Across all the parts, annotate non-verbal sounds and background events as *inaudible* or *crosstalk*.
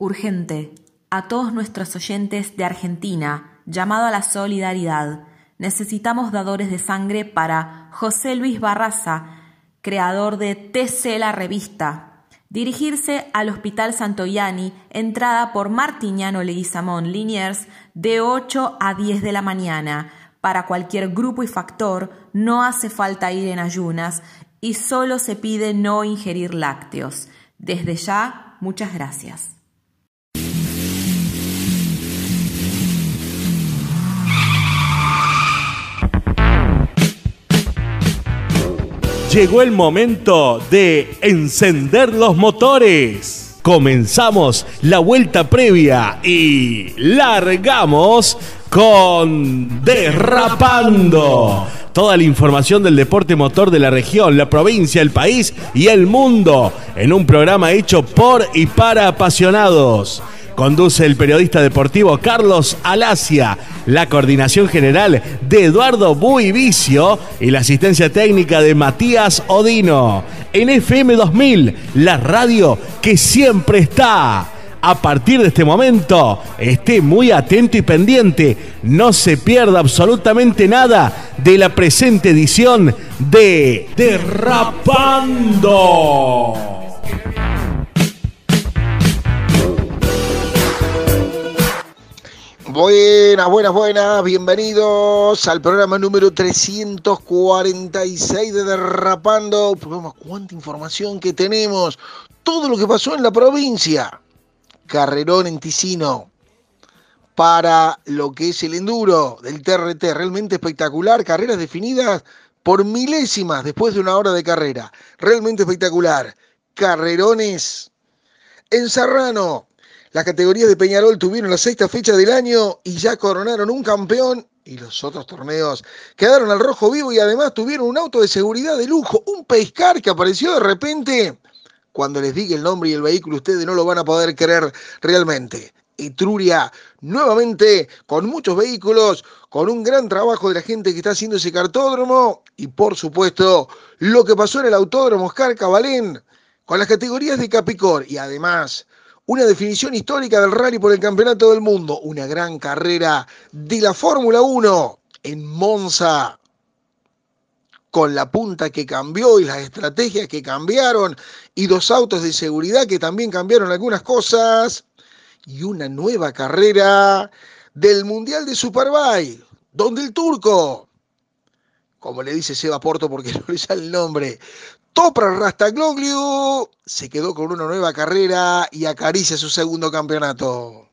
Urgente. A todos nuestros oyentes de Argentina, llamado a la solidaridad. Necesitamos dadores de sangre para José Luis Barraza, creador de TC La Revista. Dirigirse al Hospital Santoyani, entrada por Martiñano Leguizamón Liniers, de 8 a 10 de la mañana. Para cualquier grupo y factor, no hace falta ir en ayunas y solo se pide no ingerir lácteos. Desde ya, muchas gracias. Llegó el momento de encender los motores. Comenzamos la vuelta previa y largamos con Derrapando. Toda la información del deporte motor de la región, la provincia, el país y el mundo en un programa hecho por y para apasionados. Conduce el periodista deportivo Carlos Alacia, la coordinación general de Eduardo Buivicio y la asistencia técnica de Matías Odino. En FM 2000, la radio que siempre está. A partir de este momento, esté muy atento y pendiente. No se pierda absolutamente nada de la presente edición de Derrapando. Buenas, buenas, buenas, bienvenidos al programa número 346 de Derrapando. Programa, cuánta información que tenemos, todo lo que pasó en la provincia. Carrerón en Ticino para lo que es el enduro del TRT, realmente espectacular, carreras definidas por milésimas después de una hora de carrera, realmente espectacular. Carrerones en Serrano, las categorías de Peñarol tuvieron la sexta fecha del año y ya coronaron un campeón y los otros torneos quedaron al rojo vivo y además tuvieron un auto de seguridad de lujo, un pescar que apareció de repente. Cuando les diga el nombre y el vehículo ustedes no lo van a poder creer realmente. Etruria nuevamente con muchos vehículos, con un gran trabajo de la gente que está haciendo ese cartódromo y por supuesto lo que pasó en el autódromo Oscar Cabalén con las categorías de Capicor y además una definición histórica del rally por el Campeonato del Mundo, una gran carrera de la Fórmula 1 en Monza, con la punta que cambió y las estrategias que cambiaron, y dos autos de seguridad que también cambiaron algunas cosas, y una nueva carrera del Mundial de Superbike, donde el turco, como le dice Seba Porto porque *laughs* no le sale el nombre, Topra Rastaglogliu se quedó con una nueva carrera y acaricia su segundo campeonato.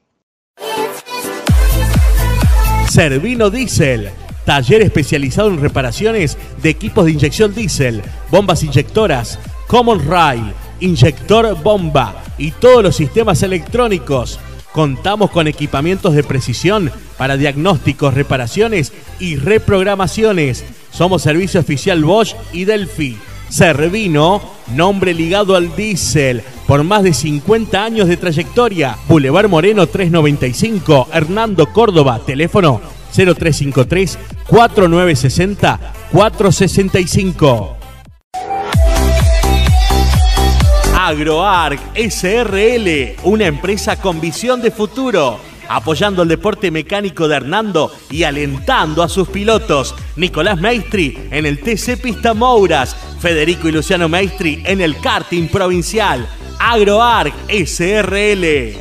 Servino Diesel, taller especializado en reparaciones de equipos de inyección diésel, bombas inyectoras, Common Rail, inyector bomba y todos los sistemas electrónicos. Contamos con equipamientos de precisión para diagnósticos, reparaciones y reprogramaciones. Somos servicio oficial Bosch y Delphi. Servino, nombre ligado al diésel, por más de 50 años de trayectoria. Boulevard Moreno 395, Hernando Córdoba, teléfono 0353 4960 465. AgroArc SRL, una empresa con visión de futuro apoyando el deporte mecánico de Hernando y alentando a sus pilotos. Nicolás Maestri en el TC Pista Mouras, Federico y Luciano Maestri en el karting provincial, AgroArc SRL.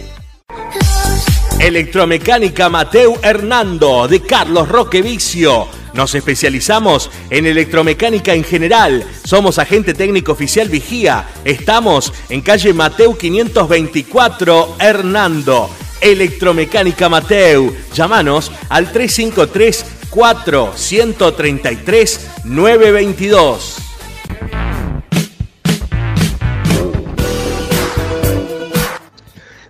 Electromecánica Mateu Hernando de Carlos Roque Vicio. Nos especializamos en electromecánica en general. Somos agente técnico oficial Vigía. Estamos en calle Mateu 524 Hernando. Electromecánica Mateu. Llámanos al 353 4 133 922.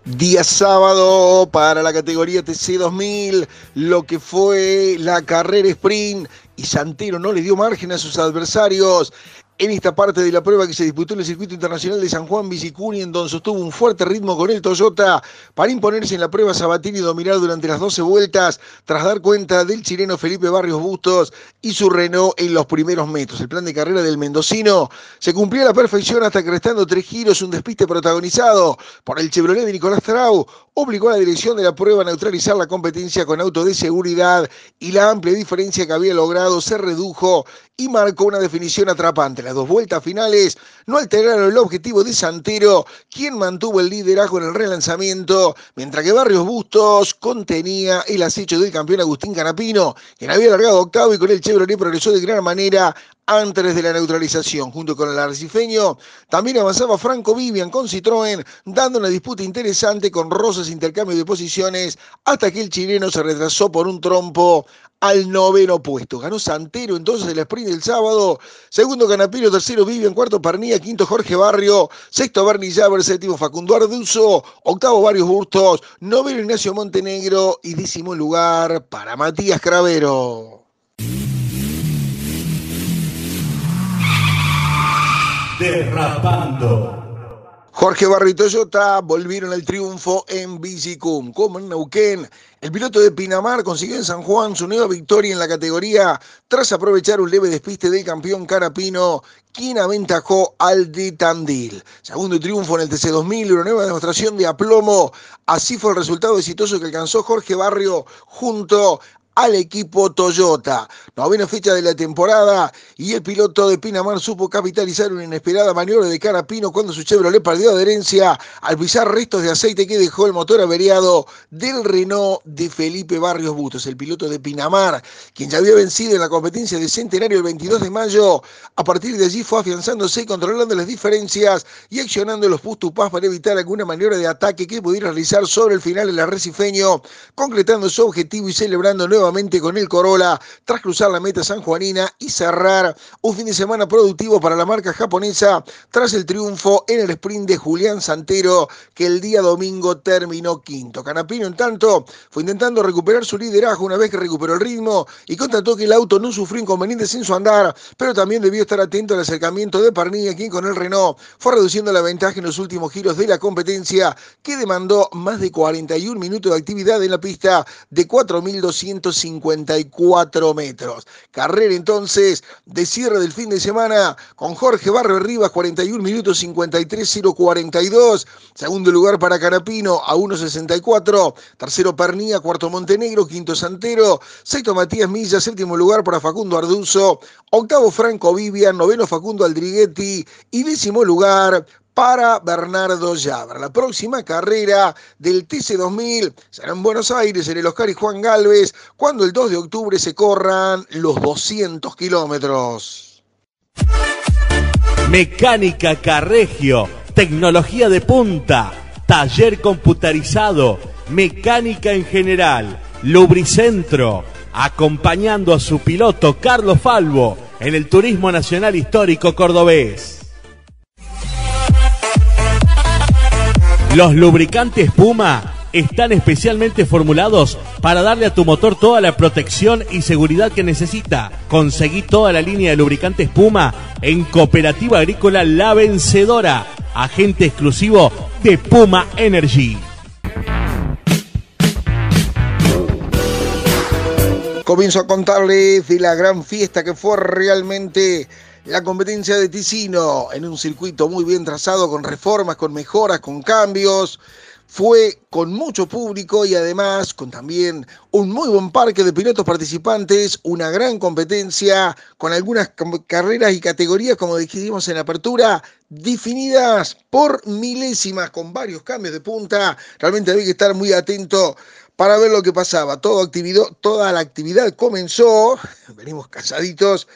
Día sábado para la categoría TC 2000, lo que fue la carrera sprint y Santero no le dio margen a sus adversarios en esta parte de la prueba que se disputó en el circuito internacional de San Juan Bicicuni, en donde sostuvo un fuerte ritmo con el Toyota para imponerse en la prueba Sabatini y dominar durante las 12 vueltas, tras dar cuenta del chileno Felipe Barrios Bustos y su Renault en los primeros metros. El plan de carrera del mendocino se cumplió a la perfección hasta que restando tres giros, un despiste protagonizado por el Chevrolet de Nicolás Trau obligó a la dirección de la prueba a neutralizar la competencia con auto de seguridad y la amplia diferencia que había logrado se redujo y marcó una definición atrapante. Las dos vueltas finales no alteraron el objetivo de Santero, quien mantuvo el liderazgo en el relanzamiento, mientras que Barrios Bustos contenía el acecho del campeón Agustín Canapino, quien había largado octavo y con el Chevrolet progresó de gran manera antes de la neutralización. Junto con el arcifeño, también avanzaba Franco Vivian con Citroën, dando una disputa interesante con Rosas intercambio de posiciones, hasta que el chileno se retrasó por un trompo al noveno puesto. Ganó Santero entonces el sprint del sábado. Segundo Canapino, tercero Vivian, cuarto Pernilla, quinto Jorge Barrio, sexto Bernie Javer, séptimo Facundo Arduzo, octavo Varios Bustos, noveno Ignacio Montenegro y décimo lugar para Matías Cravero. Derrapando. Jorge Barrio y Toyota volvieron al triunfo en Bicicum. Como en Neuquén, el piloto de Pinamar consiguió en San Juan su nueva victoria en la categoría tras aprovechar un leve despiste del campeón Carapino, quien aventajó al de Tandil. Segundo triunfo en el TC2000, una nueva demostración de aplomo. Así fue el resultado exitoso que alcanzó Jorge Barrio junto al equipo Toyota. Novena fecha de la temporada y el piloto de Pinamar supo capitalizar una inesperada maniobra de Carapino cuando su Chevrolet perdió adherencia al pisar restos de aceite que dejó el motor averiado del Renault de Felipe Barrios Bustos, el piloto de Pinamar, quien ya había vencido en la competencia de Centenario el 22 de mayo. A partir de allí fue afianzándose y controlando las diferencias y accionando los pustupás para evitar alguna maniobra de ataque que pudiera realizar sobre el final el arrecifeño, concretando su objetivo y celebrando nuevamente con el Corolla tras cruzar la meta sanjuanina y cerrar un fin de semana productivo para la marca japonesa tras el triunfo en el sprint de Julián Santero que el día domingo terminó quinto. Canapino en tanto fue intentando recuperar su liderazgo una vez que recuperó el ritmo y constató que el auto no sufrió inconvenientes en su andar, pero también debió estar atento al acercamiento de Parnilla quien con el Renault fue reduciendo la ventaja en los últimos giros de la competencia que demandó más de 41 minutos de actividad en la pista de 4.200 54 metros. Carrera entonces de cierre del fin de semana con Jorge Barrio Rivas, 41 minutos 53 042. Segundo lugar para Carapino a 1.64. Tercero Pernía, cuarto Montenegro, quinto Santero. Sexto Matías Milla, séptimo lugar para Facundo Arduzo. Octavo Franco Vivian, noveno Facundo Aldriguetti y décimo lugar para Bernardo Llabra. La próxima carrera del TC2000 será en Buenos Aires, en el Oscar y Juan Galvez, cuando el 2 de octubre se corran los 200 kilómetros. Mecánica Carregio, tecnología de punta, taller computarizado, mecánica en general, lubricentro, acompañando a su piloto Carlos Falvo en el Turismo Nacional Histórico Cordobés. Los lubricantes Puma están especialmente formulados para darle a tu motor toda la protección y seguridad que necesita. Conseguí toda la línea de lubricantes Puma en Cooperativa Agrícola La Vencedora, agente exclusivo de Puma Energy. Comienzo a contarles de la gran fiesta que fue realmente la competencia de Ticino en un circuito muy bien trazado, con reformas, con mejoras, con cambios. Fue con mucho público y además con también un muy buen parque de pilotos participantes, una gran competencia con algunas carreras y categorías, como dijimos en apertura, definidas por milésimas, con varios cambios de punta. Realmente había que estar muy atento para ver lo que pasaba. Todo toda la actividad comenzó, venimos casaditos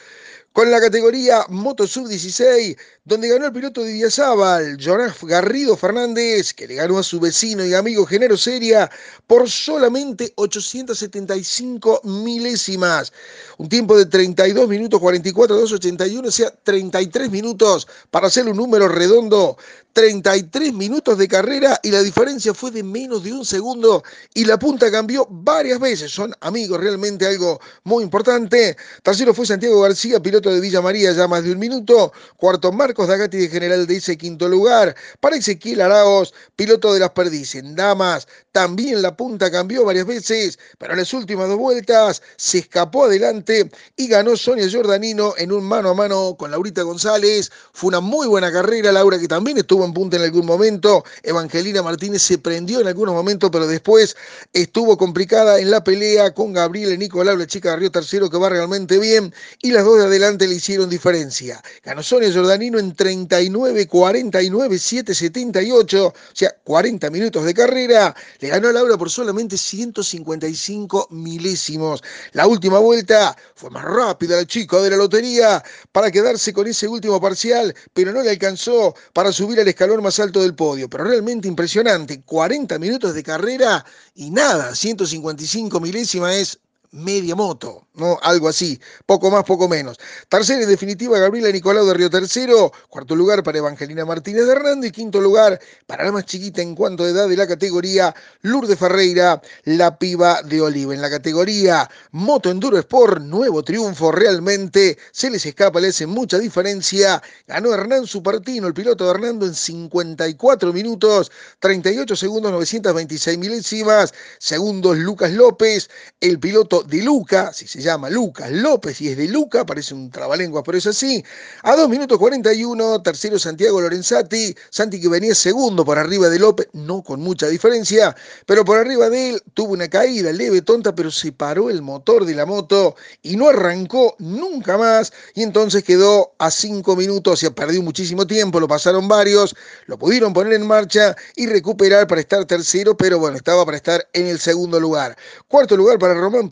con la categoría Moto Sub 16 donde ganó el piloto de Villazábal, Jonás Garrido Fernández, que le ganó a su vecino y amigo Genero Seria por solamente 875 milésimas. Un tiempo de 32 minutos 44, 281, o sea, 33 minutos para hacer un número redondo. 33 minutos de carrera y la diferencia fue de menos de un segundo y la punta cambió varias veces. Son amigos, realmente algo muy importante. Tercero fue Santiago García, piloto de Villa María, ya más de un minuto. Cuarto, Marcos Dagati de General ese quinto lugar. Para Ezequiel Araos, piloto de las Perdices. Damas, también la punta cambió varias veces, pero en las últimas dos vueltas se escapó adelante y ganó Sonia Giordanino en un mano a mano con Laurita González. Fue una muy buena carrera, Laura que también estuvo en punta en algún momento. Evangelina Martínez se prendió en algunos momentos, pero después estuvo complicada en la pelea con Gabriela Nicolau, la chica de Río Tercero, que va realmente bien. Y las dos de adelante le hicieron diferencia. Ganó Sonia Jordanino en 39, 49, 7, 78, o sea, 40 minutos de carrera. Le ganó a Laura por solamente 155 milésimos. La última vuelta fue más rápida el chico de la lotería para quedarse con ese último parcial, pero no le alcanzó para subir al escalón más alto del podio. Pero realmente impresionante, 40 minutos de carrera y nada, 155 milésimas es media moto, ¿no? Algo así, poco más, poco menos. Tercera en definitiva, Gabriela Nicolau de Río Tercero. Cuarto lugar para Evangelina Martínez de Hernando. Y quinto lugar para la más chiquita en cuanto a edad de la categoría, Lourdes Ferreira, la piba de Oliva. En la categoría Moto Enduro Sport, nuevo triunfo realmente. Se les escapa, le hace mucha diferencia. Ganó Hernán Supertino, el piloto de Hernando, en 54 minutos, 38 segundos, 926 milésimas. Segundos, Lucas López, el piloto de Luca, si se llama Lucas López y es de Luca, parece un trabalengua, pero es así. A 2 minutos 41, tercero Santiago Lorenzati, Santi que venía segundo por arriba de López, no con mucha diferencia, pero por arriba de él tuvo una caída leve, tonta, pero se paró el motor de la moto y no arrancó nunca más y entonces quedó a 5 minutos, y perdió muchísimo tiempo, lo pasaron varios, lo pudieron poner en marcha y recuperar para estar tercero, pero bueno, estaba para estar en el segundo lugar. Cuarto lugar para Román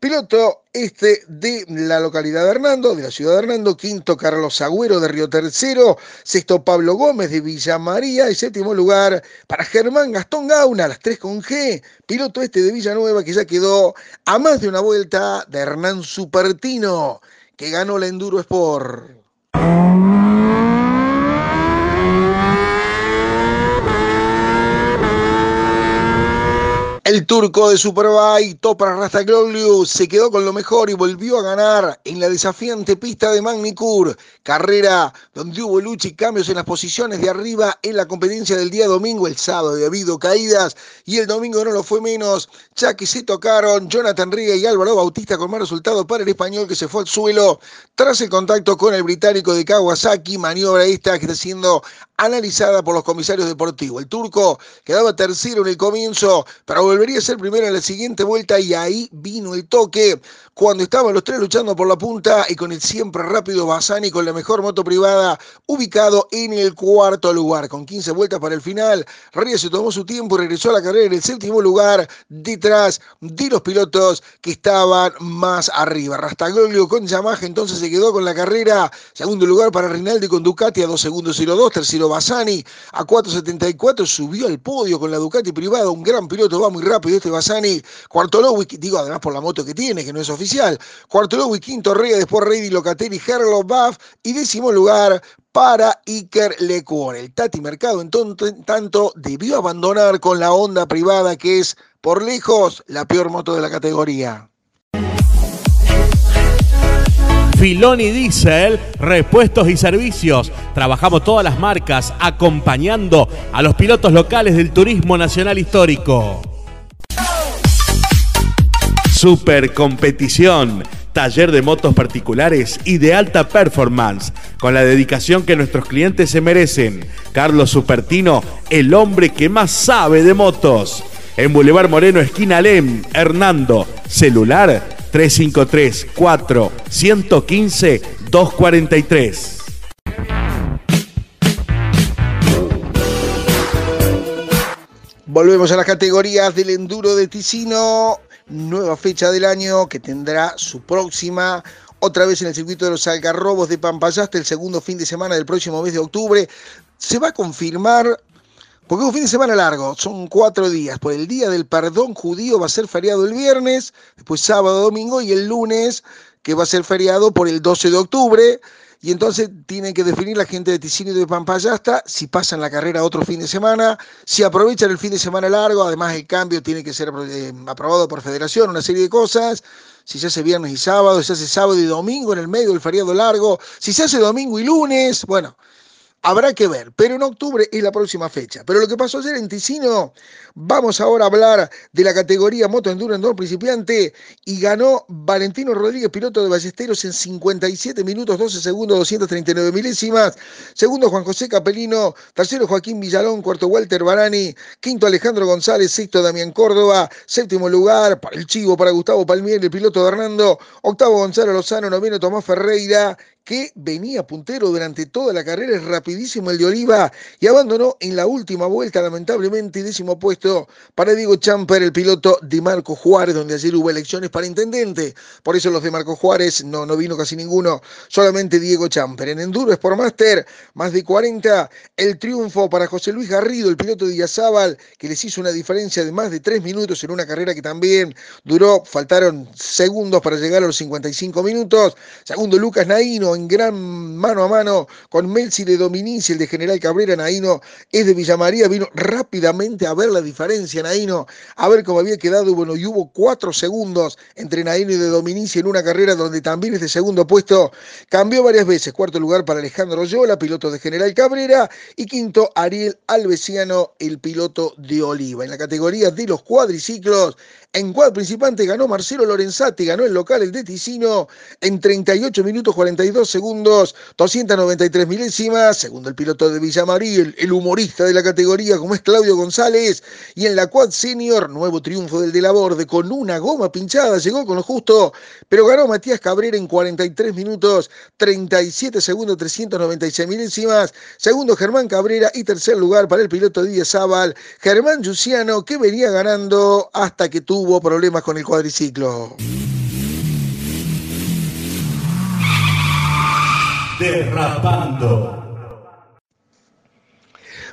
Piloto este de la localidad de Hernando, de la ciudad de Hernando, quinto Carlos Agüero de Río Tercero, sexto Pablo Gómez de Villa María y séptimo lugar para Germán Gastón Gauna, las tres con G, piloto este de Villanueva que ya quedó a más de una vuelta de Hernán Supertino, que ganó la Enduro Sport. El turco de Superbike, Topra Rastagloglu, se quedó con lo mejor y volvió a ganar en la desafiante pista de Magnicur. Carrera donde hubo lucha y cambios en las posiciones de arriba en la competencia del día domingo. El sábado había habido caídas y el domingo no lo fue menos, ya que se tocaron Jonathan Riga y Álvaro Bautista con más resultado para el español que se fue al suelo tras el contacto con el británico de Kawasaki. Maniobra esta que está siendo analizada por los comisarios deportivos. El turco quedaba tercero en el comienzo, pero volvería a ser primero en la siguiente vuelta y ahí vino el toque cuando estaban los tres luchando por la punta y con el siempre rápido Bassani con la mejor moto privada ubicado en el cuarto lugar. Con 15 vueltas para el final, Ríos se tomó su tiempo y regresó a la carrera en el séptimo lugar detrás de los pilotos que estaban más arriba. Rastaglio con Yamaha entonces se quedó con la carrera. Segundo lugar para Rinaldi con Ducati a 2 segundos 02. Tercero Bassani a 4.74 subió al podio con la Ducati privada. Un gran piloto, va muy rápido este Bassani. Cuarto Lowick, digo además por la moto que tiene, que no es oficial Cuarto lugar, quinto Rey, después Reidy Locatelli, Herlo Buff y décimo lugar para Iker Lecuor. El Tati Mercado en tanto debió abandonar con la onda privada que es por lejos la peor moto de la categoría. Filoni Diesel, repuestos y servicios. Trabajamos todas las marcas acompañando a los pilotos locales del turismo nacional histórico. Super competición. Taller de motos particulares y de alta performance, con la dedicación que nuestros clientes se merecen. Carlos Supertino, el hombre que más sabe de motos. En Boulevard Moreno, esquina Lem, Hernando. Celular 353 4 115 243. Volvemos a las categorías del enduro de Ticino nueva fecha del año que tendrá su próxima otra vez en el circuito de los Algarrobos de Pampayaste el segundo fin de semana del próximo mes de octubre. Se va a confirmar porque es un fin de semana largo, son cuatro días. Por el día del perdón judío va a ser feriado el viernes, después sábado, domingo y el lunes, que va a ser feriado por el 12 de octubre. Y entonces tienen que definir la gente de Ticino y de Pampayasta si pasan la carrera otro fin de semana, si aprovechan el fin de semana largo, además el cambio tiene que ser eh, aprobado por federación, una serie de cosas si se hace viernes y sábado, si se hace sábado y domingo en el medio del feriado largo, si se hace domingo y lunes, bueno, Habrá que ver, pero en octubre es la próxima fecha. Pero lo que pasó ayer en Ticino, vamos ahora a hablar de la categoría Moto Enduro Enduro Principiante y ganó Valentino Rodríguez, piloto de Ballesteros, en 57 minutos, 12 segundos, 239 milésimas. Segundo Juan José Capelino, tercero Joaquín Villalón, cuarto Walter Barani, quinto Alejandro González, sexto Damián Córdoba, séptimo lugar para el Chivo, para Gustavo Palmier, el piloto de Hernando, octavo Gonzalo Lozano, noveno Tomás Ferreira que venía puntero durante toda la carrera, es rapidísimo el de Oliva y abandonó en la última vuelta, lamentablemente, décimo puesto para Diego Champer, el piloto de Marco Juárez, donde ayer hubo elecciones para intendente. Por eso los de Marco Juárez no, no vino casi ninguno, solamente Diego Champer. En Enduro Sportmaster, más de 40, el triunfo para José Luis Garrido, el piloto de Iazabal, que les hizo una diferencia de más de tres minutos en una carrera que también duró, faltaron segundos para llegar a los 55 minutos. Segundo, Lucas Naino en gran mano a mano con Melzi de Dominici, el de General Cabrera, Naino es de Villamaría, vino rápidamente a ver la diferencia, Naino, a ver cómo había quedado, bueno, y hubo cuatro segundos entre Naino y de Dominici en una carrera donde también este segundo puesto cambió varias veces, cuarto lugar para Alejandro Yola, piloto de General Cabrera, y quinto Ariel Alvesiano, el piloto de Oliva. En la categoría de los cuadriciclos, en cuad principante ganó Marcelo Lorenzati, ganó el local el de Ticino en 38 minutos 42 segundos, 293 milésimas, segundo el piloto de Villamarí, el, humorista de la categoría como es Claudio González, y en la quad senior, nuevo triunfo del de la borde con una goma pinchada, llegó con lo justo, pero ganó Matías Cabrera en 43 minutos 37 segundos 396 milésimas, segundo Germán Cabrera y tercer lugar para el piloto Díaz Zaval, Germán Luciano que venía ganando hasta que tuvo problemas con el cuadriciclo. Derrapando.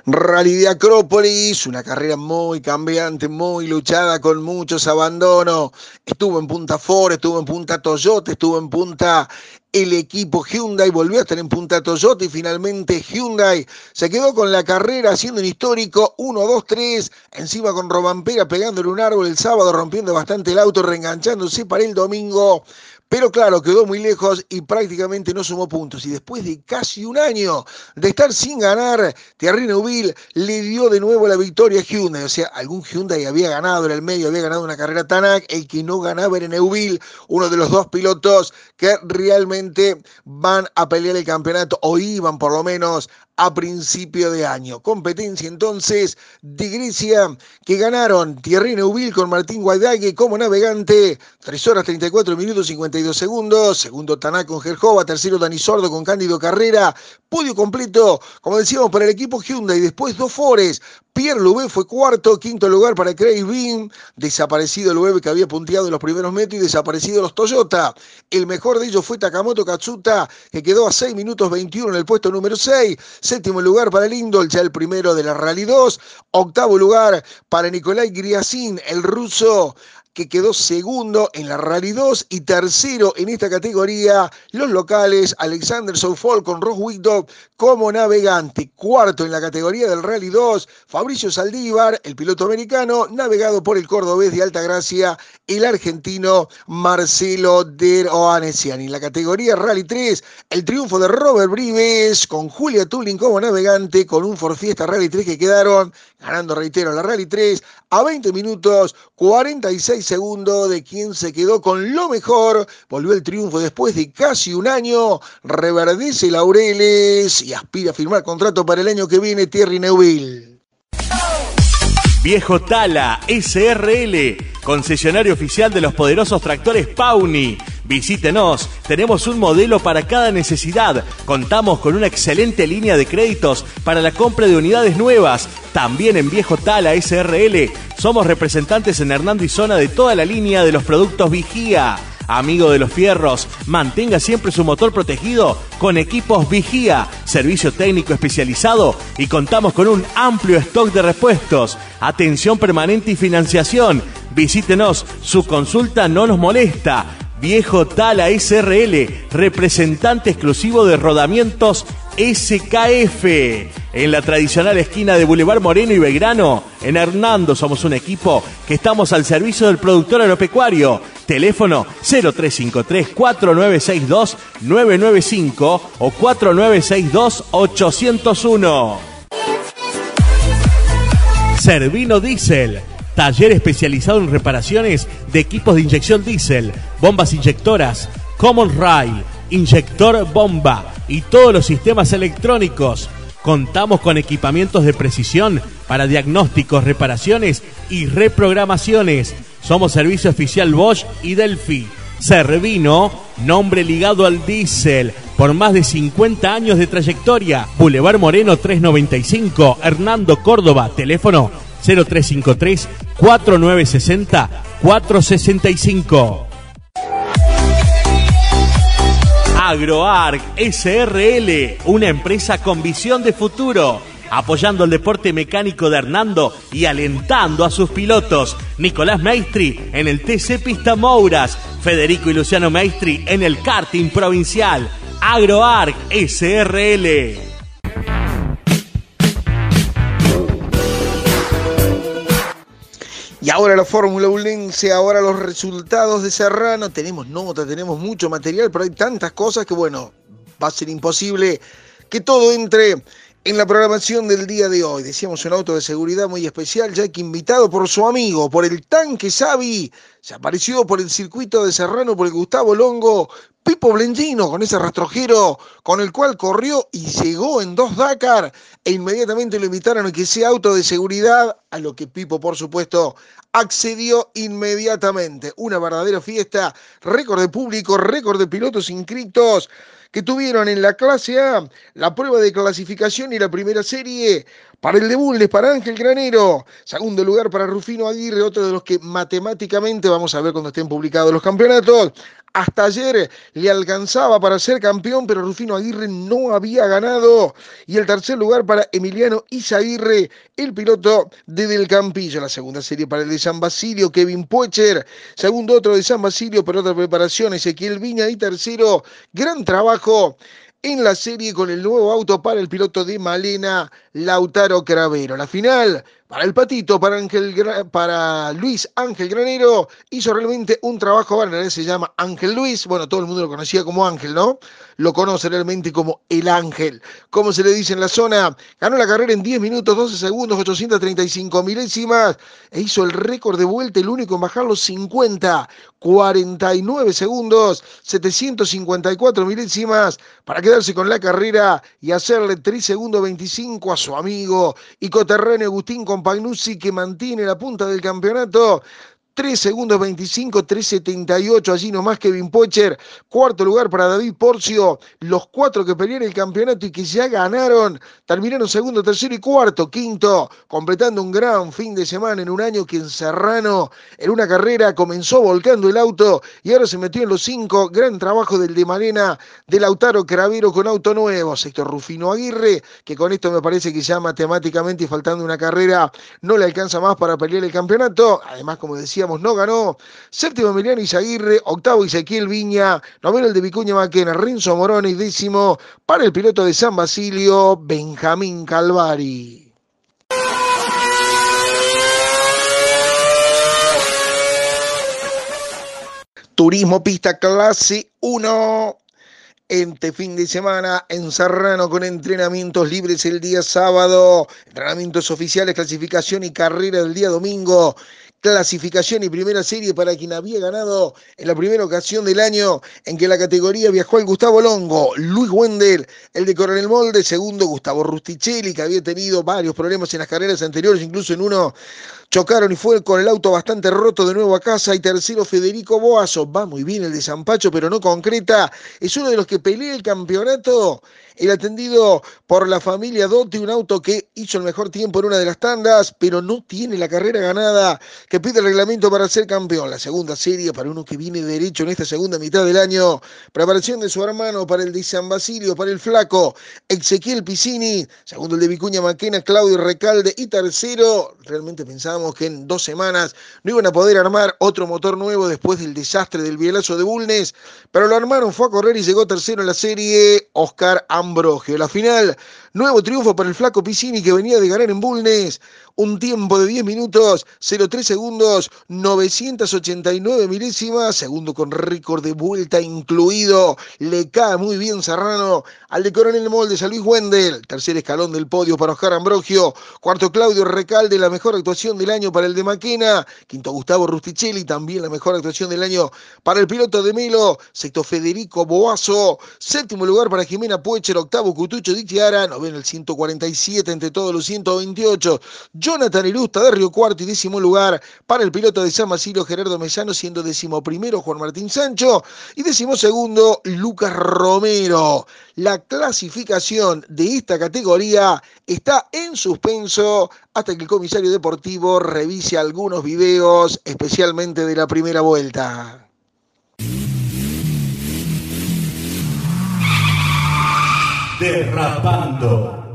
Rally de Acrópolis, una carrera muy cambiante, muy luchada, con muchos abandonos. Estuvo en punta Ford, estuvo en punta Toyota, estuvo en punta el equipo Hyundai, volvió a estar en punta Toyota y finalmente Hyundai se quedó con la carrera haciendo un histórico 1, 2, 3, encima con Robampera pegándole un árbol el sábado, rompiendo bastante el auto, reenganchándose para el domingo pero claro, quedó muy lejos y prácticamente no sumó puntos. Y después de casi un año de estar sin ganar, Thierry Neuville le dio de nuevo la victoria a Hyundai. O sea, algún Hyundai había ganado en el medio, había ganado una carrera Tanak. El que no ganaba era Neuville, uno de los dos pilotos que realmente van a pelear el campeonato o iban por lo menos a principio de año. Competencia entonces de Grecia que ganaron Thierry Neuville con Martín Guaidague como navegante, 3 horas 34 minutos 52 segundos, segundo Taná con Gerjova, tercero Dani Sordo con Cándido Carrera, podio completo, como decíamos, para el equipo Hyundai, después dos Fores, Pierre Loubet fue cuarto, quinto lugar para Craig Bean, desaparecido Loubet que había punteado en los primeros metros y desaparecido los Toyota. El mejor de ellos fue Takamoto Katsuta, que quedó a 6 minutos 21 en el puesto número 6. Séptimo lugar para Lindol, ya el primero de la Rally 2. Octavo lugar para Nikolai Griasin, el ruso, que quedó segundo en la Rally 2 y tercero en esta categoría los locales Alexander Soufol con Ross Wigdop como navegante, cuarto en la categoría del Rally 2 Fabricio Saldívar, el piloto americano, navegado por el cordobés de Alta Gracia, el argentino Marcelo Der Oanesian. En la categoría Rally 3, el triunfo de Robert Brives con Julia Tulin como navegante con un Ford Fiesta Rally 3 que quedaron ganando, reitero, la Rally 3 a 20 minutos 46 segundo de quien se quedó con lo mejor. Volvió el triunfo después de casi un año. Reverdece Laureles y aspira a firmar contrato para el año que viene Thierry Neuville. Viejo Tala SRL, concesionario oficial de los poderosos tractores Pauni. Visítenos, tenemos un modelo para cada necesidad. Contamos con una excelente línea de créditos para la compra de unidades nuevas. También en Viejo Tala SRL somos representantes en Hernando y Zona de toda la línea de los productos Vigía. Amigo de los fierros, mantenga siempre su motor protegido con equipos Vigía, servicio técnico especializado y contamos con un amplio stock de repuestos, atención permanente y financiación. Visítenos, su consulta no nos molesta. Viejo Tala SRL, representante exclusivo de rodamientos SKF. En la tradicional esquina de Boulevard Moreno y Belgrano, en Hernando somos un equipo que estamos al servicio del productor agropecuario. Teléfono 0353-4962-995 o 4962-801. Servino Diesel Taller especializado en reparaciones de equipos de inyección diésel, bombas inyectoras, Common Rail, inyector bomba y todos los sistemas electrónicos. Contamos con equipamientos de precisión para diagnósticos, reparaciones y reprogramaciones. Somos servicio oficial Bosch y Delphi. Servino, nombre ligado al diésel, por más de 50 años de trayectoria. Boulevard Moreno 395, Hernando Córdoba, teléfono 0353 4960 465. AgroArc SRL, una empresa con visión de futuro, apoyando el deporte mecánico de Hernando y alentando a sus pilotos. Nicolás Maestri en el TC Pista Mouras, Federico y Luciano Maestri en el karting provincial. AgroArc SRL. Y ahora la Fórmula Ulense, ahora los resultados de Serrano. Tenemos nota, tenemos mucho material, pero hay tantas cosas que, bueno, va a ser imposible que todo entre en la programación del día de hoy. Decíamos un auto de seguridad muy especial, ya que invitado por su amigo, por el tanque Xavi, se apareció por el circuito de Serrano, por el Gustavo Longo, Pipo Blendino, con ese rastrojero con el cual corrió y llegó en dos Dakar e inmediatamente lo invitaron a que sea auto de seguridad, a lo que Pipo por supuesto accedió inmediatamente. Una verdadera fiesta, récord de público, récord de pilotos inscritos que tuvieron en la clase A la prueba de clasificación y la primera serie para el de Bulnes, para Ángel Granero. Segundo lugar para Rufino Aguirre, otro de los que matemáticamente, vamos a ver cuando estén publicados los campeonatos, hasta ayer le alcanzaba para ser campeón, pero Rufino Aguirre no había ganado. Y el tercer lugar para Emiliano Izaguirre, el piloto de Del Campillo. La segunda serie para el de San Basilio, Kevin Poecher. Segundo otro de San Basilio, pero otra preparación, Ezequiel Viña. Y tercero, gran trabajo en la serie con el nuevo auto para el piloto de Malena, Lautaro Cravero. La final para el Patito, para, Luis Ángel Granero, hizo realmente un trabajo, bueno, se llama Ángel Luis, bueno, todo el mundo lo conocía como Ángel, ¿no? Lo conoce realmente como el Ángel, como se le dice en la zona, ganó la carrera en 10 minutos, 12 segundos, 835 milésimas, e hizo el récord de vuelta, el único en bajar los 50, 49 segundos, 754 milésimas, para quedarse con la carrera y hacerle 3 segundos 25 a su amigo y coterráneo Agustín Pagnucci que mantiene la punta del campeonato 3 segundos 25, 3.78, allí nomás Kevin Pocher, cuarto lugar para David Porcio, los cuatro que pelearon el campeonato y que ya ganaron, terminaron segundo, tercero y cuarto, quinto, completando un gran fin de semana en un año que en Serrano, en una carrera, comenzó volcando el auto y ahora se metió en los cinco, gran trabajo del de Marena, de Lautaro Cravero con auto nuevo, sexto Rufino Aguirre, que con esto me parece que ya matemáticamente y faltando una carrera no le alcanza más para pelear el campeonato, además como decía, no ganó. Séptimo Emiliano Izaguirre, octavo Ezequiel Viña, noveno el de Vicuña Maquena, Renzo Morón y décimo para el piloto de San Basilio, Benjamín Calvari. Turismo Pista Clase 1 este fin de semana en Serrano con entrenamientos libres el día sábado, entrenamientos oficiales, clasificación y carrera el día domingo clasificación y primera serie para quien había ganado en la primera ocasión del año en que la categoría viajó el Gustavo Longo, Luis Wendel, el de Coronel Molde, segundo Gustavo Rusticelli, que había tenido varios problemas en las carreras anteriores, incluso en uno chocaron y fue con el auto bastante roto de nuevo a casa, y tercero Federico Boazo, va muy bien el de Zampacho, pero no concreta, es uno de los que pelea el campeonato. El atendido por la familia Dotti, un auto que hizo el mejor tiempo en una de las tandas, pero no tiene la carrera ganada que pide el reglamento para ser campeón. La segunda serie para uno que viene derecho en esta segunda mitad del año. Preparación de su hermano para el de San Basilio, para el flaco Ezequiel Piscini, segundo el de Vicuña Maquena, Claudio Recalde. Y tercero, realmente que en dos semanas no iban a poder armar otro motor nuevo después del desastre del bielazo de Bulnes, pero lo armaron, fue a correr y llegó tercero en la serie Oscar Ambrogio. La final, nuevo triunfo para el flaco Piscini que venía de ganar en Bulnes, un tiempo de 10 minutos, 03 segundos, 989 milésimas, segundo con récord de vuelta incluido, le cae muy bien Serrano al de Coronel Moldes, a Luis Wendel, tercer escalón del podio para Oscar Ambrogio, cuarto Claudio Recalde, la mejor actuación del año para el de Maquena, quinto Gustavo Rusticelli, también la mejor actuación del año para el piloto de Melo, sexto Federico Boazo, séptimo lugar para Jimena Puecher, octavo Cutucho Dichiara, noveno el 147 entre todos los 128, Jonathan Irusta de Río Cuarto y décimo lugar para el piloto de San Basilio Gerardo Mellano, siendo décimo primero Juan Martín Sancho y décimo segundo Lucas Romero. La clasificación de esta categoría está en suspenso hasta que el comisario deportivo revise algunos videos, especialmente de la primera vuelta. Derrapando.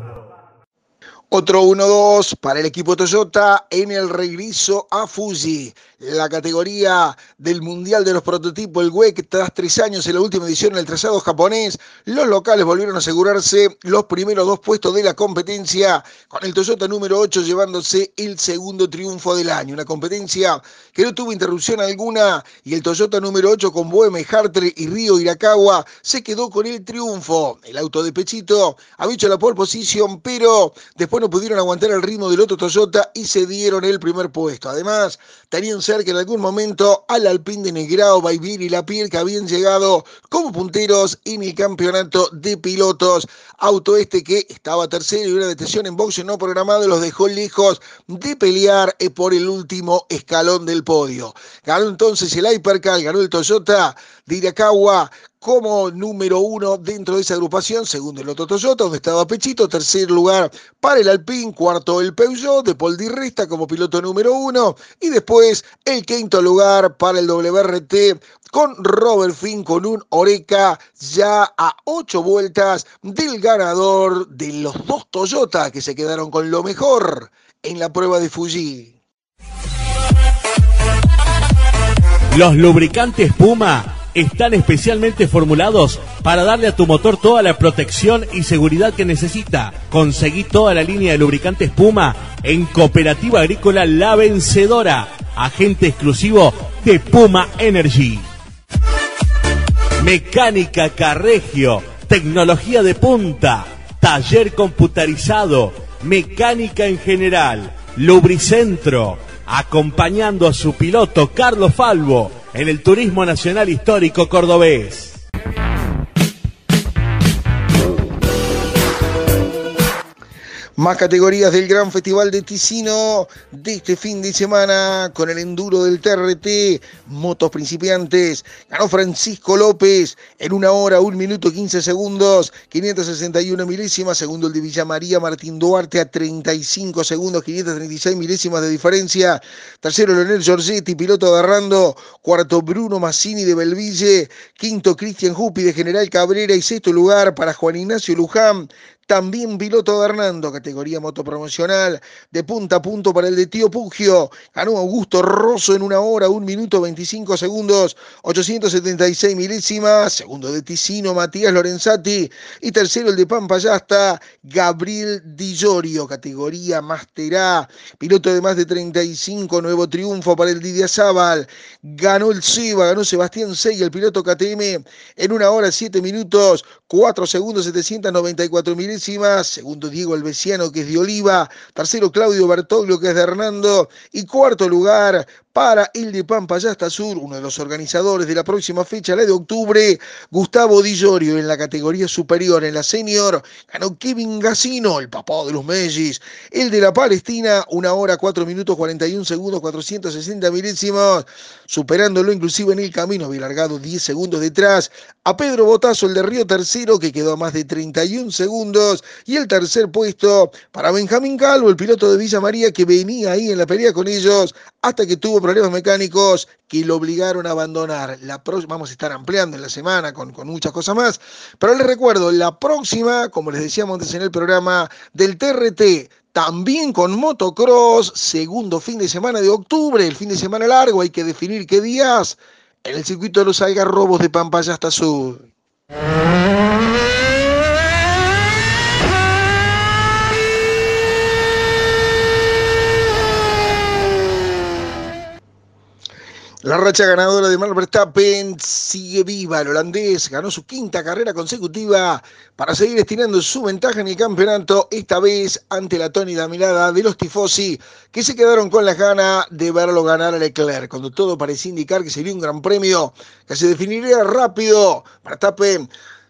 Otro 1-2 para el equipo Toyota en el regreso a Fuji la categoría del Mundial de los Prototipos, el WEC, tras tres años en la última edición en el trazado japonés, los locales volvieron a asegurarse los primeros dos puestos de la competencia, con el Toyota número 8 llevándose el segundo triunfo del año. Una competencia que no tuvo interrupción alguna y el Toyota número 8 con Boeme, Hartre y Río Irakawa se quedó con el triunfo. El auto de Pechito había hecho la pole position, pero después no pudieron aguantar el ritmo del otro Toyota y se dieron el primer puesto. Además, tenían que en algún momento al Alpine de Negrao, Baibir y Lapierre que habían llegado como punteros en el campeonato de pilotos. Auto este que estaba tercero y una detención en boxe no programado los dejó lejos de pelear eh, por el último escalón del podio. Ganó entonces el Hypercar, ganó el Toyota de Irakawa como número uno dentro de esa agrupación, segundo el otro Toyota, donde estaba Pechito, tercer lugar para el Alpine, cuarto el Peugeot de Paul Di Resta como piloto número uno, y después el quinto lugar para el WRT con Robert Finn con un Oreca ya a ocho vueltas del ganador de los dos Toyota que se quedaron con lo mejor en la prueba de Fuji. Los lubricantes Puma están especialmente formulados para darle a tu motor toda la protección y seguridad que necesita. Conseguí toda la línea de lubricantes Puma en Cooperativa Agrícola La Vencedora, agente exclusivo de Puma Energy. Mecánica Carregio, tecnología de punta, taller computarizado, mecánica en general, lubricentro, acompañando a su piloto Carlos Falvo en el Turismo Nacional Histórico Cordobés. Más categorías del Gran Festival de Ticino de este fin de semana con el enduro del TRT, motos principiantes. Ganó Francisco López en una hora, un minuto 15 segundos, 561 milésimas. Segundo el de Villa María Martín Duarte a 35 segundos, 536 milésimas de diferencia. Tercero Leonel Giorgetti, piloto agarrando. Cuarto Bruno Massini de Belville. Quinto Cristian Jupi de General Cabrera. Y sexto lugar para Juan Ignacio Luján también piloto de Hernando, categoría motopromocional, de punta a punto para el de Tío Pugio. Ganó Augusto Rosso en una hora, un minuto 25 segundos, 876 milésimas. Segundo de Ticino, Matías Lorenzati. Y tercero el de Pampayasta, Gabriel Di Llorio, categoría Master A. Piloto de más de 35, nuevo triunfo para el Didia Zabal. Ganó el SIVA, ganó Sebastián Sey, el piloto KTM, en una hora, 7 minutos, 4 segundos, 794 milésimas segundo Diego Albesiano que es de Oliva, tercero Claudio Bertoglio que es de Hernando y cuarto lugar para el de Pampayasta Sur, uno de los organizadores de la próxima fecha, la de octubre, Gustavo Di Llorio en la categoría superior, en la senior, ganó Kevin Gassino, el papá de los Mellis, el de la Palestina, una hora, cuatro minutos, 41 segundos, 460 milésimos, superándolo inclusive en el camino, había largado 10 segundos detrás, a Pedro Botazo, el de Río Tercero, que quedó a más de 31 segundos, y el tercer puesto para Benjamín Calvo, el piloto de Villa María, que venía ahí en la pelea con ellos, hasta que tuvo problemas mecánicos que lo obligaron a abandonar. La vamos a estar ampliando en la semana con, con muchas cosas más. Pero les recuerdo, la próxima, como les decíamos antes en el programa del TRT, también con motocross, segundo fin de semana de octubre, el fin de semana largo, hay que definir qué días, en el circuito de los algarrobos de Pampaya hasta Sur. La racha ganadora de Max Verstappen sigue viva. El holandés ganó su quinta carrera consecutiva para seguir estirando su ventaja en el campeonato, esta vez ante la tónida mirada de los tifosi, que se quedaron con la gana de verlo ganar a Leclerc, cuando todo parecía indicar que sería un gran premio que se definiría rápido. Verstappen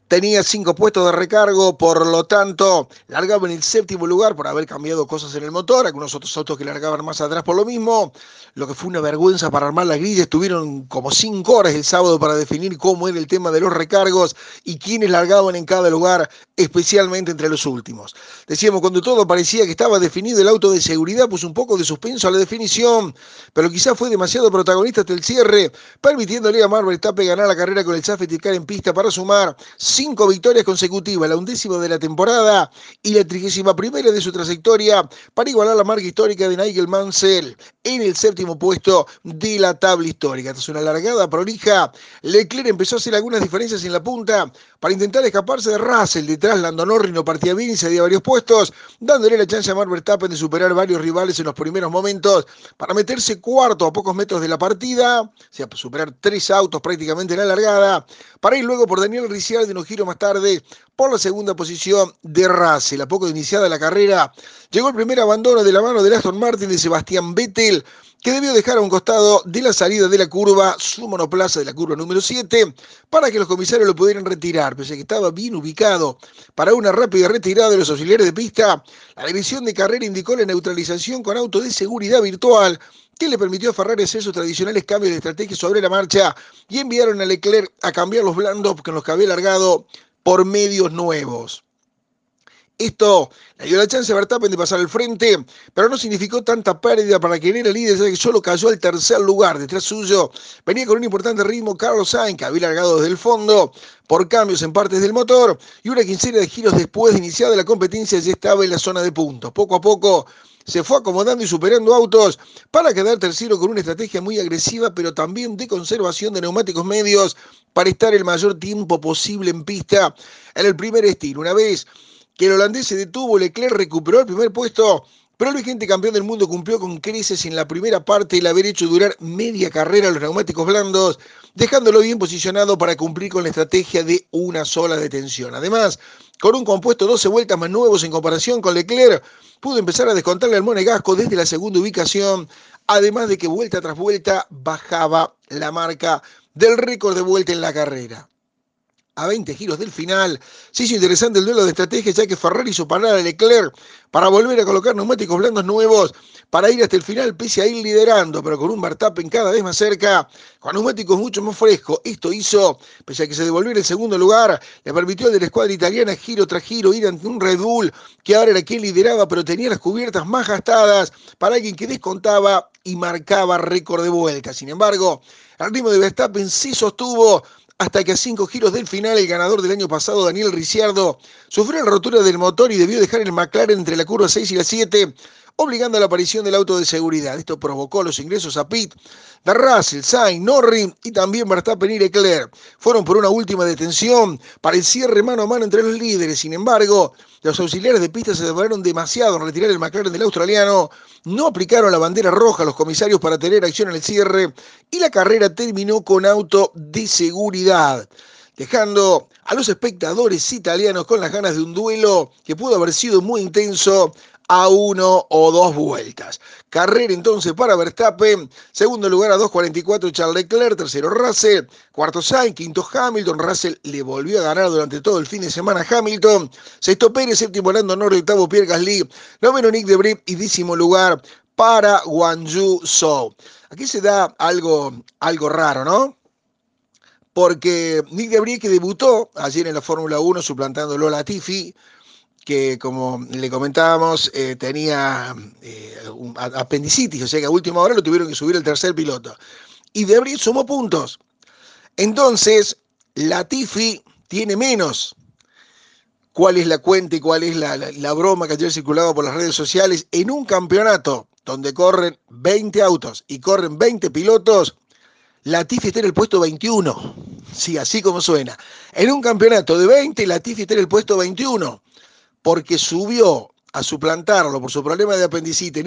tenía cinco puestos de recargo, por lo tanto, largaba en el séptimo lugar por haber cambiado cosas en el motor, algunos otros autos que largaban más atrás por lo mismo, lo que fue una vergüenza para armar la grilla, estuvieron como cinco horas el sábado para definir cómo era el tema de los recargos y quiénes largaban en cada lugar, especialmente entre los últimos. Decíamos, cuando todo parecía que estaba definido el auto de seguridad, puso un poco de suspenso a la definición, pero quizás fue demasiado protagonista hasta el cierre, permitiéndole a Marvel Verstappen ganar la carrera con el safety car en pista para sumar cinco victorias consecutivas, la undécima de la temporada y la trigésima primera de su trayectoria para igualar la marca histórica de Nigel Mansell en el séptimo puesto de la tabla histórica. Tras una largada prolija, Leclerc empezó a hacer algunas diferencias en la punta para intentar escaparse de Russell. Detrás, Lando Norris no partía bien y se dio varios puestos, dándole la chance a Mark Verstappen de superar varios rivales en los primeros momentos para meterse cuarto a pocos metros de la partida, o sea, superar tres autos prácticamente en la largada, para ir luego por Daniel Ricciardo unos giros más tarde por la segunda posición de Russell. A poco de iniciada la carrera, llegó el primer abandono de la mano de Aston Martin de Sebastián Vettel, que debió dejar a un costado de la salida de la curva su monoplaza de la curva número 7 para que los comisarios lo pudieran retirar, pese a que estaba bien ubicado para una rápida retirada de los auxiliares de pista. La división de carrera indicó la neutralización con auto de seguridad virtual que le permitió a Ferrari hacer sus tradicionales cambios de estrategia sobre la marcha y enviaron a Leclerc a cambiar los blandos con los que había largado por medios nuevos. Esto le dio la chance a Verstappen de pasar al frente, pero no significó tanta pérdida para quien era líder, ya que solo cayó al tercer lugar. Detrás suyo venía con un importante ritmo Carlos Sainz, que había largado desde el fondo por cambios en partes del motor, y una quincena de giros después de iniciada la competencia ya estaba en la zona de puntos. Poco a poco se fue acomodando y superando autos para quedar tercero con una estrategia muy agresiva, pero también de conservación de neumáticos medios para estar el mayor tiempo posible en pista en el primer estilo. Una vez que el holandés se detuvo, Leclerc recuperó el primer puesto, pero el vigente campeón del mundo cumplió con creces en la primera parte el haber hecho durar media carrera los neumáticos blandos, dejándolo bien posicionado para cumplir con la estrategia de una sola detención. Además, con un compuesto 12 vueltas más nuevos en comparación con Leclerc, pudo empezar a descontarle al Monegasco desde la segunda ubicación, además de que vuelta tras vuelta bajaba la marca del récord de vuelta en la carrera a 20 giros del final. Se hizo interesante el duelo de estrategia ya que Ferrari hizo parar a Leclerc para volver a colocar neumáticos blandos nuevos para ir hasta el final pese a ir liderando, pero con un Verstappen cada vez más cerca, con neumáticos mucho más frescos. Esto hizo, pese a que se devolviera el segundo lugar, le permitió al de la escuadra italiana giro tras giro ir ante un Red Bull que ahora era quien lideraba, pero tenía las cubiertas más gastadas para alguien que descontaba y marcaba récord de vuelta. Sin embargo, el ritmo de Verstappen sí sostuvo hasta que a cinco giros del final el ganador del año pasado, Daniel Ricciardo, sufrió la rotura del motor y debió dejar el McLaren entre la curva 6 y la 7, obligando a la aparición del auto de seguridad. Esto provocó los ingresos a pit de Russell, Sainz, Norris y también Verstappen y Leclerc. Fueron por una última detención para el cierre mano a mano entre los líderes. Sin embargo, los auxiliares de pista se demoraron demasiado en retirar el McLaren del australiano, no aplicaron la bandera roja a los comisarios para tener acción en el cierre y la carrera terminó con auto de seguridad, dejando a los espectadores italianos con las ganas de un duelo que pudo haber sido muy intenso a uno o dos vueltas. Carrera entonces para Verstappen, segundo lugar a 2.44 Charles Leclerc, tercero Russell, cuarto Sainz, quinto Hamilton, Russell le volvió a ganar durante todo el fin de semana Hamilton, sexto Pérez, séptimo Lando Norris, octavo Pierre Gasly, noveno Nick Debris y décimo lugar para Guangzhou Zhou. Aquí se da algo, algo raro, ¿no? Porque Nick Debris que debutó ayer en la Fórmula 1 suplantando Lola Tiffy, que como le comentábamos eh, tenía eh, apendicitis, o sea que a última hora lo tuvieron que subir el tercer piloto. Y Debris sumó puntos. Entonces, la Tiffy tiene menos. ¿Cuál es la cuenta y cuál es la, la broma que ayer circulaba por las redes sociales? En un campeonato donde corren 20 autos y corren 20 pilotos, la Tiffy está en el puesto 21. Sí, así como suena. En un campeonato de 20, la Tiffy está en el puesto 21 porque subió a suplantarlo por su problema de apendicitis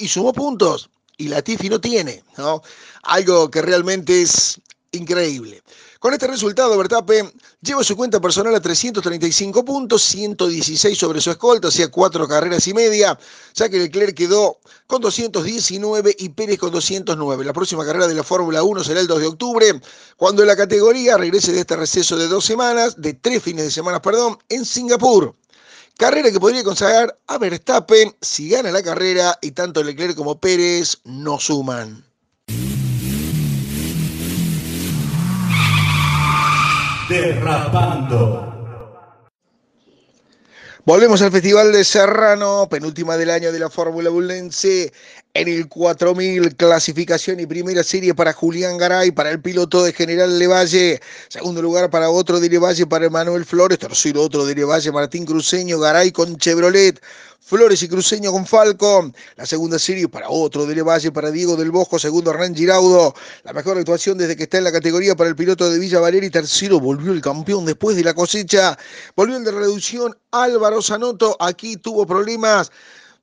y sumó puntos. Y la Tiffy no tiene, ¿no? Algo que realmente es increíble. Con este resultado, Vertape lleva su cuenta personal a 335 puntos, 116 sobre su escolta, sea, cuatro carreras y media, ya que Leclerc quedó con 219 y Pérez con 209. La próxima carrera de la Fórmula 1 será el 2 de octubre, cuando la categoría regrese de este receso de dos semanas, de tres fines de semana, perdón, en Singapur. Carrera que podría consagrar a Verstappen si gana la carrera y tanto Leclerc como Pérez no suman. Derrapando. Volvemos al Festival de Serrano, penúltima del año de la Fórmula Bullense. En el 4000, clasificación y primera serie para Julián Garay, para el piloto de General Levalle. Segundo lugar para otro de Levalle, para Manuel Flores. Tercero otro de Levalle, Martín Cruceño. Garay con Chevrolet. Flores y Cruceño con Falcon. La segunda serie para otro de Levalle, para Diego del Bosco. Segundo, Hernán Giraudo. La mejor actuación desde que está en la categoría para el piloto de Villa Valeria. Y tercero, volvió el campeón después de la cosecha. Volvió el de reducción Álvaro Zanotto. Aquí tuvo problemas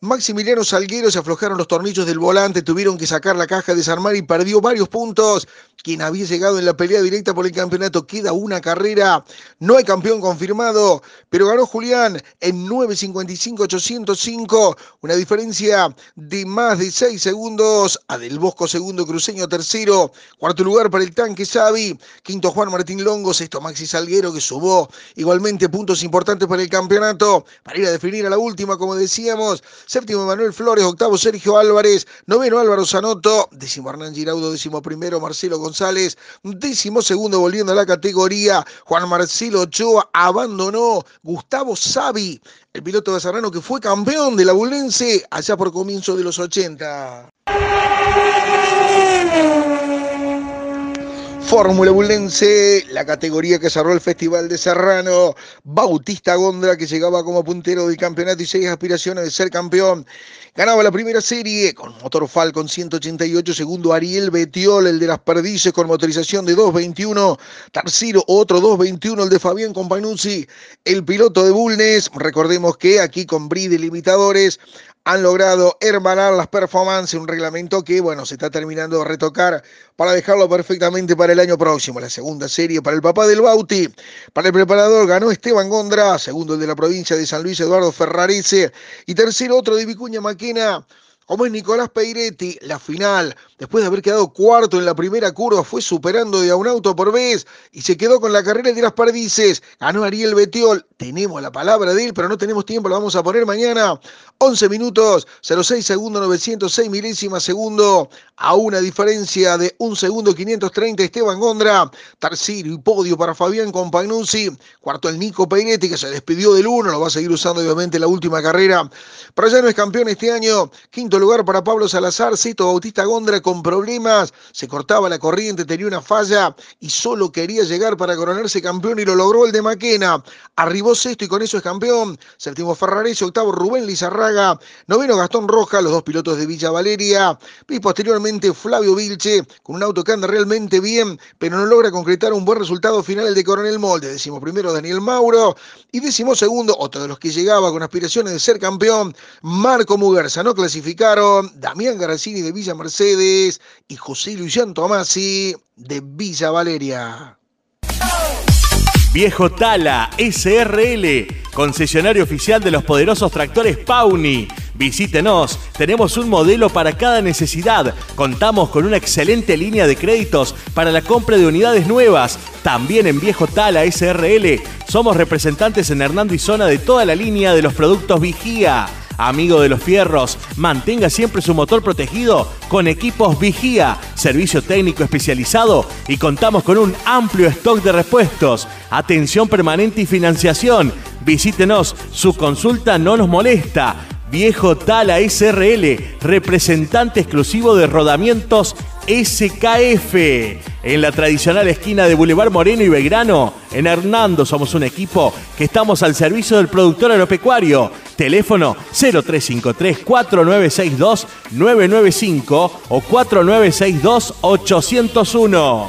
Maximiliano Salguero se aflojaron los tornillos del volante, tuvieron que sacar la caja, desarmar y perdió varios puntos. Quien había llegado en la pelea directa por el campeonato queda una carrera. No hay campeón confirmado, pero ganó Julián en 9.55.805, una diferencia de más de 6 segundos. A Del Bosco segundo, Cruceño tercero, cuarto lugar para el tanque Xavi, quinto Juan Martín Longo, sexto Maxi Salguero que sumó igualmente puntos importantes para el campeonato. Para ir a definir a la última, como decíamos, séptimo Manuel Flores, octavo Sergio Álvarez, noveno Álvaro Zanotto, décimo Hernán Giraudo, décimo primero Marcelo González, décimo segundo volviendo a la categoría, Juan Marcelo Ochoa abandonó, Gustavo Savi, el piloto de Serrano que fue campeón de la Bulense allá por comienzo de los 80. Fórmula Bulense, la categoría que cerró el Festival de Serrano, Bautista Gondra que llegaba como puntero del campeonato y seis aspiraciones de ser campeón. Ganaba la primera serie con motor Falcon 188, segundo Ariel Betiol, el de las perdices con motorización de 221, tercero otro 221, el de Fabián Compagnuzzi, el piloto de Bulnes, recordemos que aquí con Bride Limitadores han logrado hermanar las performances, un reglamento que, bueno, se está terminando de retocar para dejarlo perfectamente para el año próximo. La segunda serie para el papá del Bauti, para el preparador ganó Esteban Gondra, segundo el de la provincia de San Luis Eduardo Ferrarese y tercero otro de Vicuña Maquena, como es Nicolás Peiretti, la final, después de haber quedado cuarto en la primera curva, fue superando de a un auto por vez y se quedó con la carrera de las perdices. Ganó Ariel Betiol, tenemos la palabra de él, pero no tenemos tiempo, lo vamos a poner mañana. 11 minutos, 06 segundos, 906 milésimas segundo, a una diferencia de 1 segundo 530 Esteban Gondra, tercero y podio para Fabián Compagnuzzi, cuarto el Nico Peiretti que se despidió del 1, lo va a seguir usando obviamente la última carrera, pero ya no es campeón este año, quinto lugar para Pablo Salazar, sexto Bautista Gondra con problemas, se cortaba la corriente, tenía una falla y solo quería llegar para coronarse campeón y lo logró el de Maquena, arribó sexto y con eso es campeón, séptimo Ferrarese, octavo Rubén Lizarraga, noveno Gastón Roja, los dos pilotos de Villa Valeria, y posteriormente Flavio Vilche, con un auto que anda realmente bien, pero no logra concretar un buen resultado final el de Coronel Molde, decimo primero Daniel Mauro, y decimo segundo, otro de los que llegaba con aspiraciones de ser campeón, Marco Muguerza, no Damián Garacini de Villa Mercedes y José Lucián Tomasi de Villa Valeria. Viejo Tala SRL, concesionario oficial de los poderosos tractores Pauni Visítenos, tenemos un modelo para cada necesidad. Contamos con una excelente línea de créditos para la compra de unidades nuevas. También en Viejo Tala SRL. Somos representantes en Hernando y Zona de toda la línea de los productos Vigía. Amigo de los fierros, mantenga siempre su motor protegido con equipos Vigía, servicio técnico especializado y contamos con un amplio stock de repuestos, atención permanente y financiación. Visítenos, su consulta no nos molesta. Viejo Tala SRL, representante exclusivo de rodamientos SKF. En la tradicional esquina de Boulevard Moreno y Belgrano, en Hernando somos un equipo que estamos al servicio del productor agropecuario. Teléfono 0353-4962-995 o 4962-801.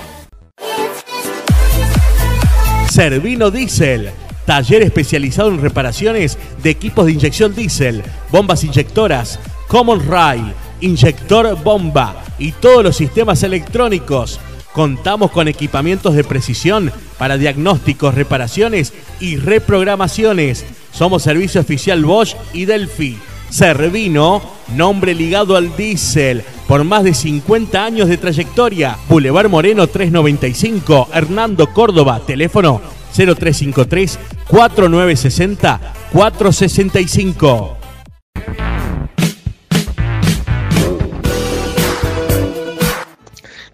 Servino Diesel Taller especializado en reparaciones de equipos de inyección diésel, bombas inyectoras, Common Rail, inyector bomba y todos los sistemas electrónicos. Contamos con equipamientos de precisión para diagnósticos, reparaciones y reprogramaciones. Somos servicio oficial Bosch y Delphi. Servino, nombre ligado al diésel, por más de 50 años de trayectoria. Boulevard Moreno 395, Hernando Córdoba, teléfono 0353 4960 465.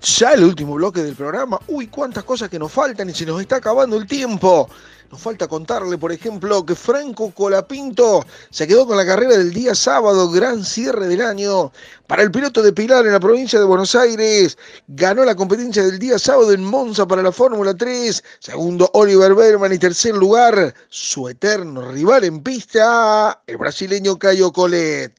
Ya el último bloque del programa. Uy, cuántas cosas que nos faltan y se nos está acabando el tiempo. Nos falta contarle, por ejemplo, que Franco Colapinto se quedó con la carrera del día sábado, gran cierre del año. Para el piloto de Pilar en la provincia de Buenos Aires, ganó la competencia del día sábado en Monza para la Fórmula 3. Segundo, Oliver Berman y tercer lugar, su eterno rival en pista, el brasileño Caio Colet.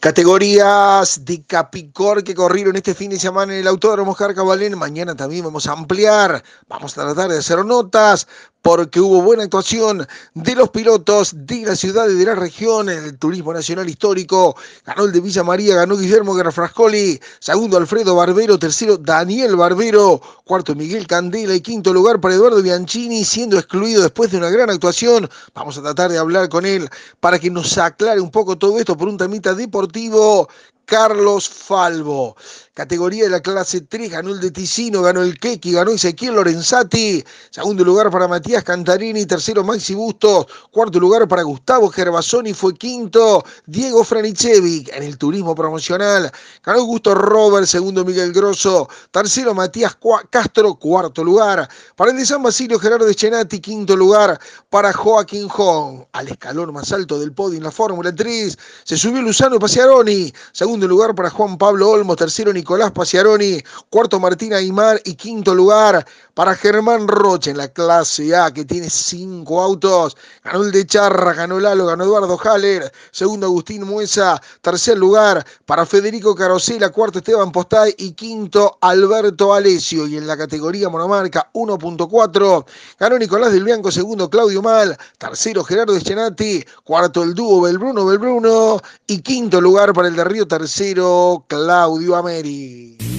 Categorías de Capicor que corrieron este fin de semana en el Autódromo Carcabalén. Mañana también vamos a ampliar, vamos a tratar de hacer notas porque hubo buena actuación de los pilotos de la ciudad y de la región el turismo nacional histórico. Ganó el de Villa María, ganó Guillermo Garafrascoli, segundo Alfredo Barbero, tercero Daniel Barbero, cuarto Miguel Candela y quinto lugar para Eduardo Bianchini, siendo excluido después de una gran actuación. Vamos a tratar de hablar con él para que nos aclare un poco todo esto por un temita deportivo. Carlos Falvo categoría de la clase 3, ganó el de Ticino, ganó el Keki, ganó Ezequiel Lorenzati, segundo lugar para Matías Cantarini, tercero Maxi Bustos, cuarto lugar para Gustavo Gervasoni, fue quinto Diego Franicevic en el turismo promocional, ganó Gusto Robert, segundo Miguel Grosso, tercero Matías Castro, cuarto lugar, para el de San Basilio Gerardo Eschenati, quinto lugar para Joaquín Hong, al escalón más alto del podio en la Fórmula 3, se subió Luzano Paciaroni, segundo lugar para Juan Pablo Olmos, tercero Nicolás Paciaroni, cuarto Martín Aymar y quinto lugar para Germán Roche en la clase A, que tiene cinco autos. Ganó el de Charra, ganó Lalo, ganó Eduardo Haller, segundo Agustín Muesa, tercer lugar para Federico Carosela, cuarto Esteban Postay. Y quinto Alberto Alesio. Y en la categoría monomarca 1.4 ganó Nicolás del Bianco, segundo Claudio Mal, tercero Gerardo Eschenati, cuarto el dúo Belbruno Belbruno. Y quinto lugar para el de Río, tercero Claudio Ameri.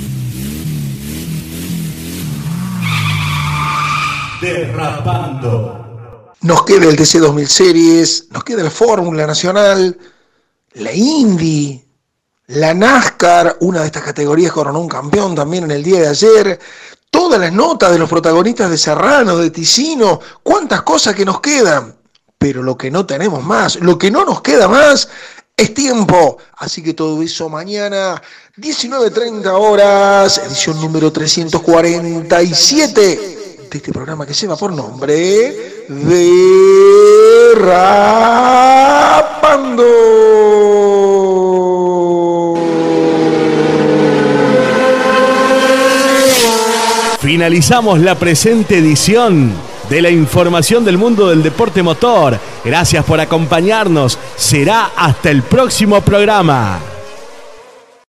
Derrapando. Nos queda el TC 2000 Series, nos queda la Fórmula Nacional, la Indy, la NASCAR, una de estas categorías coronó un campeón también en el día de ayer. Todas las notas de los protagonistas de Serrano, de Ticino, cuántas cosas que nos quedan. Pero lo que no tenemos más, lo que no nos queda más es tiempo. Así que todo eso mañana, 19.30 horas, edición número 347 de este programa que se va por nombre Derrapando. Finalizamos la presente edición de la información del mundo del deporte motor. Gracias por acompañarnos. Será hasta el próximo programa.